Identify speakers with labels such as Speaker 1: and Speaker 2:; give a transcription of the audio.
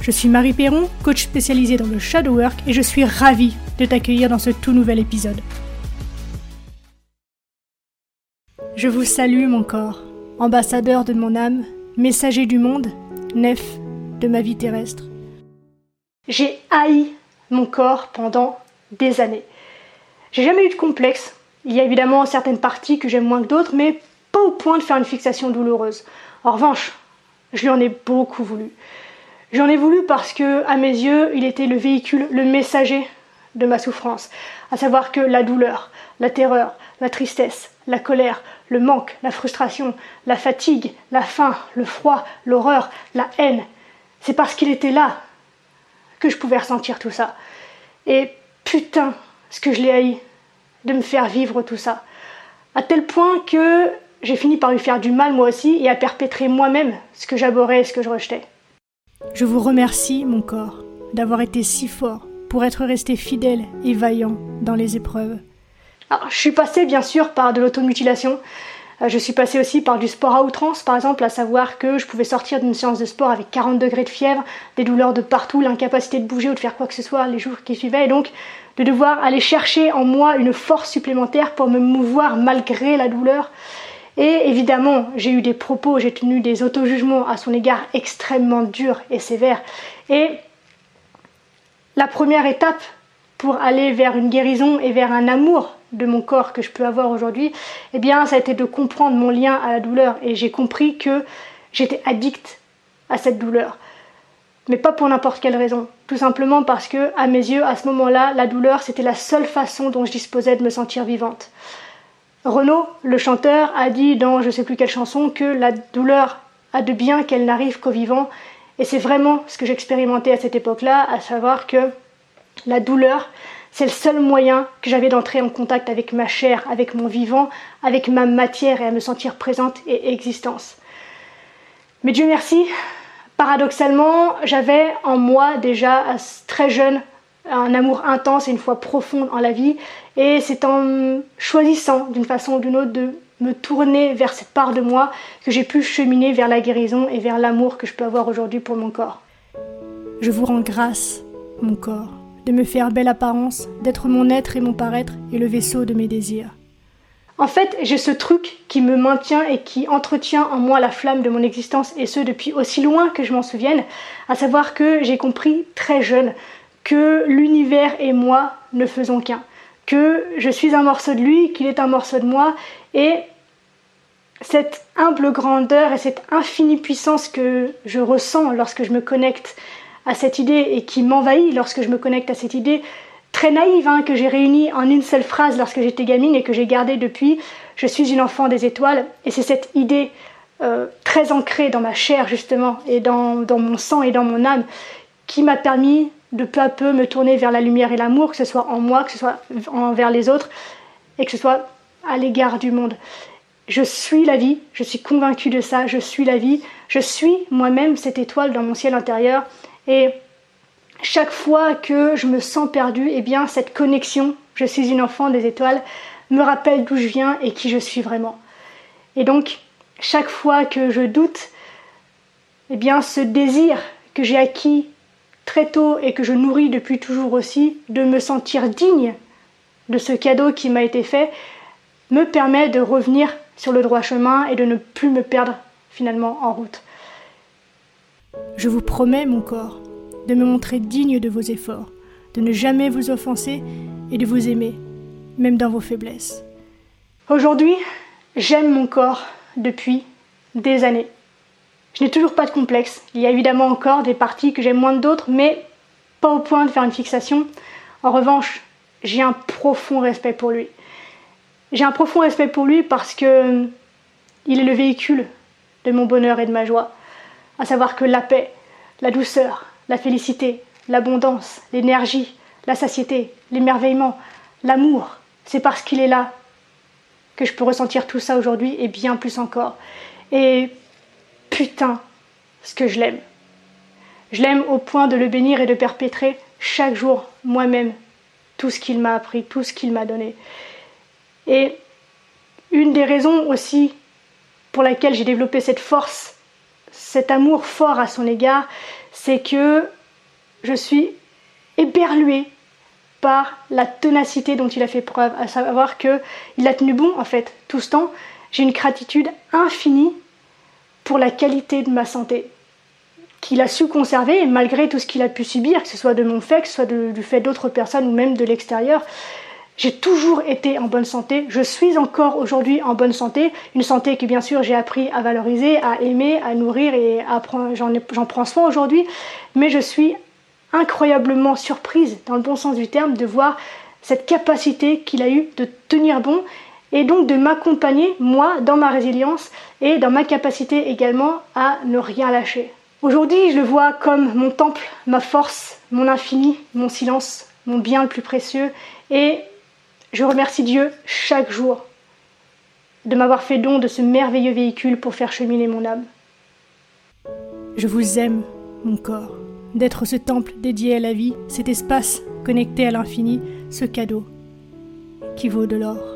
Speaker 1: Je suis Marie Perron, coach spécialisée dans le shadow work et je suis ravie de t'accueillir dans ce tout nouvel épisode. Je vous salue mon corps, ambassadeur de mon âme, messager du monde, nef de ma vie terrestre. J'ai haï mon corps pendant des années. J'ai jamais eu de complexe. Il y a évidemment certaines parties que j'aime moins que d'autres, mais pas au point de faire une fixation douloureuse. En revanche, je lui en ai beaucoup voulu. J'en ai voulu parce que, à mes yeux, il était le véhicule, le messager de ma souffrance, à savoir que la douleur, la terreur, la tristesse, la colère, le manque, la frustration, la fatigue, la faim, le froid, l'horreur, la haine, c'est parce qu'il était là que je pouvais ressentir tout ça. Et putain, ce que je l'ai haï de me faire vivre tout ça. À tel point que j'ai fini par lui faire du mal moi aussi et à perpétrer moi-même ce que j'abhorrais et ce que je rejetais. Je vous remercie, mon corps, d'avoir été si fort pour être resté fidèle et vaillant dans les épreuves. Alors, je suis passée bien sûr par de l'automutilation. Euh, je suis passée aussi par du sport à outrance, par exemple, à savoir que je pouvais sortir d'une séance de sport avec 40 degrés de fièvre, des douleurs de partout, l'incapacité de bouger ou de faire quoi que ce soit les jours qui suivaient, et donc de devoir aller chercher en moi une force supplémentaire pour me mouvoir malgré la douleur. Et évidemment, j'ai eu des propos, j'ai tenu des auto-jugements à son égard extrêmement durs et sévères. Et la première étape pour aller vers une guérison et vers un amour de mon corps que je peux avoir aujourd'hui, eh bien, ça a été de comprendre mon lien à la douleur. Et j'ai compris que j'étais addict à cette douleur. Mais pas pour n'importe quelle raison. Tout simplement parce que, à mes yeux, à ce moment-là, la douleur, c'était la seule façon dont je disposais de me sentir vivante. Renaud, le chanteur, a dit dans je sais plus quelle chanson que la douleur a de bien qu'elle n'arrive qu'aux vivants. Et c'est vraiment ce que j'expérimentais à cette époque-là, à savoir que la douleur, c'est le seul moyen que j'avais d'entrer en contact avec ma chair, avec mon vivant, avec ma matière et à me sentir présente et existence. Mais Dieu merci, paradoxalement, j'avais en moi déjà très jeune un amour intense et une foi profonde en la vie. Et c'est en choisissant d'une façon ou d'une autre de me tourner vers cette part de moi que j'ai pu cheminer vers la guérison et vers l'amour que je peux avoir aujourd'hui pour mon corps. Je vous rends grâce, mon corps, de me faire belle apparence, d'être mon être et mon paraître et le vaisseau de mes désirs. En fait, j'ai ce truc qui me maintient et qui entretient en moi la flamme de mon existence, et ce depuis aussi loin que je m'en souvienne, à savoir que j'ai compris très jeune que l'univers et moi ne faisons qu'un, que je suis un morceau de lui, qu'il est un morceau de moi, et cette humble grandeur et cette infinie puissance que je ressens lorsque je me connecte à cette idée et qui m'envahit lorsque je me connecte à cette idée très naïve hein, que j'ai réunie en une seule phrase lorsque j'étais gamine et que j'ai gardée depuis, je suis une enfant des étoiles, et c'est cette idée euh, très ancrée dans ma chair justement et dans, dans mon sang et dans mon âme qui m'a permis de peu à peu me tourner vers la lumière et l'amour, que ce soit en moi, que ce soit envers les autres, et que ce soit à l'égard du monde. Je suis la vie, je suis convaincue de ça, je suis la vie, je suis moi-même cette étoile dans mon ciel intérieur, et chaque fois que je me sens perdue, eh bien cette connexion, je suis une enfant des étoiles, me rappelle d'où je viens et qui je suis vraiment. Et donc, chaque fois que je doute, eh bien ce désir que j'ai acquis très tôt et que je nourris depuis toujours aussi, de me sentir digne de ce cadeau qui m'a été fait, me permet de revenir sur le droit chemin et de ne plus me perdre finalement en route. Je vous promets, mon corps, de me montrer digne de vos efforts, de ne jamais vous offenser et de vous aimer, même dans vos faiblesses. Aujourd'hui, j'aime mon corps depuis des années. Je n'ai toujours pas de complexe. Il y a évidemment encore des parties que j'aime moins que d'autres, mais pas au point de faire une fixation. En revanche, j'ai un profond respect pour lui. J'ai un profond respect pour lui parce que euh, il est le véhicule de mon bonheur et de ma joie. À savoir que la paix, la douceur, la félicité, l'abondance, l'énergie, la satiété, l'émerveillement, l'amour, C'est parce qu'il est là que je peux ressentir tout ça aujourd'hui et bien plus encore. Et putain, ce que je l'aime. Je l'aime au point de le bénir et de perpétrer chaque jour moi-même tout ce qu'il m'a appris, tout ce qu'il m'a donné. Et une des raisons aussi pour laquelle j'ai développé cette force, cet amour fort à son égard, c'est que je suis éberluée par la ténacité dont il a fait preuve, à savoir que il a tenu bon en fait tout ce temps. J'ai une gratitude infinie pour la qualité de ma santé qu'il a su conserver malgré tout ce qu'il a pu subir, que ce soit de mon fait, que ce soit du fait d'autres personnes ou même de l'extérieur. J'ai toujours été en bonne santé, je suis encore aujourd'hui en bonne santé, une santé que bien sûr j'ai appris à valoriser, à aimer, à nourrir et j'en prends soin aujourd'hui, mais je suis incroyablement surprise, dans le bon sens du terme, de voir cette capacité qu'il a eu de tenir bon et donc de m'accompagner, moi, dans ma résilience et dans ma capacité également à ne rien lâcher. Aujourd'hui, je le vois comme mon temple, ma force, mon infini, mon silence, mon bien le plus précieux et je remercie Dieu chaque jour de m'avoir fait don de ce merveilleux véhicule pour faire cheminer mon âme. Je vous aime, mon corps, d'être ce temple dédié à la vie, cet espace connecté à l'infini, ce cadeau qui vaut de l'or.